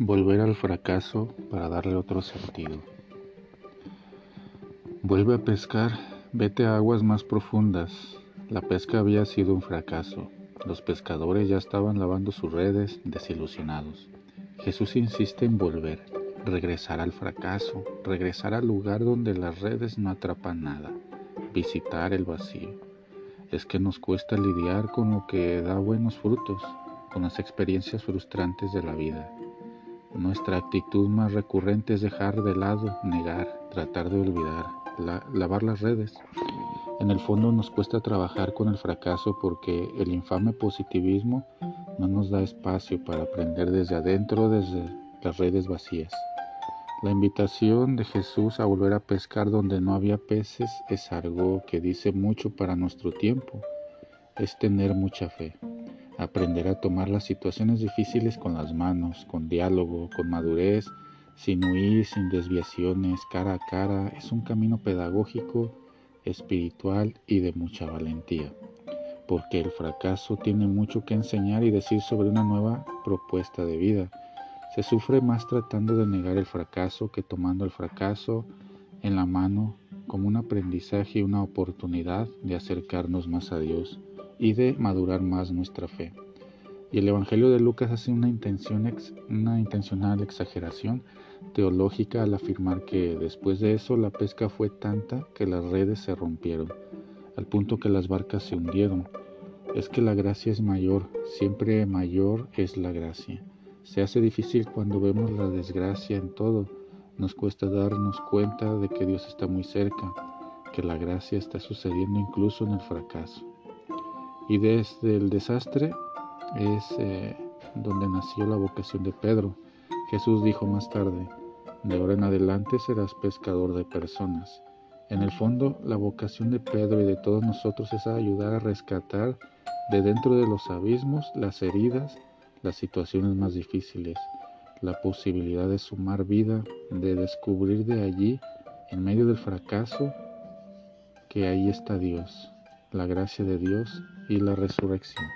Volver al fracaso para darle otro sentido. Vuelve a pescar, vete a aguas más profundas. La pesca había sido un fracaso. Los pescadores ya estaban lavando sus redes, desilusionados. Jesús insiste en volver, regresar al fracaso, regresar al lugar donde las redes no atrapan nada, visitar el vacío. Es que nos cuesta lidiar con lo que da buenos frutos, con las experiencias frustrantes de la vida. Nuestra actitud más recurrente es dejar de lado, negar, tratar de olvidar, lavar las redes. En el fondo nos cuesta trabajar con el fracaso porque el infame positivismo no nos da espacio para aprender desde adentro, desde las redes vacías. La invitación de Jesús a volver a pescar donde no había peces es algo que dice mucho para nuestro tiempo. Es tener mucha fe. Aprender a tomar las situaciones difíciles con las manos, con diálogo, con madurez, sin huir, sin desviaciones, cara a cara, es un camino pedagógico, espiritual y de mucha valentía, porque el fracaso tiene mucho que enseñar y decir sobre una nueva propuesta de vida. Se sufre más tratando de negar el fracaso que tomando el fracaso en la mano como un aprendizaje y una oportunidad de acercarnos más a Dios y de madurar más nuestra fe. Y el Evangelio de Lucas hace una, intención una intencional exageración teológica al afirmar que después de eso la pesca fue tanta que las redes se rompieron, al punto que las barcas se hundieron. Es que la gracia es mayor, siempre mayor es la gracia. Se hace difícil cuando vemos la desgracia en todo. Nos cuesta darnos cuenta de que Dios está muy cerca, que la gracia está sucediendo incluso en el fracaso. Y desde el desastre es eh, donde nació la vocación de Pedro. Jesús dijo más tarde, de ahora en adelante serás pescador de personas. En el fondo, la vocación de Pedro y de todos nosotros es ayudar a rescatar de dentro de los abismos las heridas, las situaciones más difíciles, la posibilidad de sumar vida, de descubrir de allí, en medio del fracaso, que ahí está Dios la gracia de Dios y la resurrección.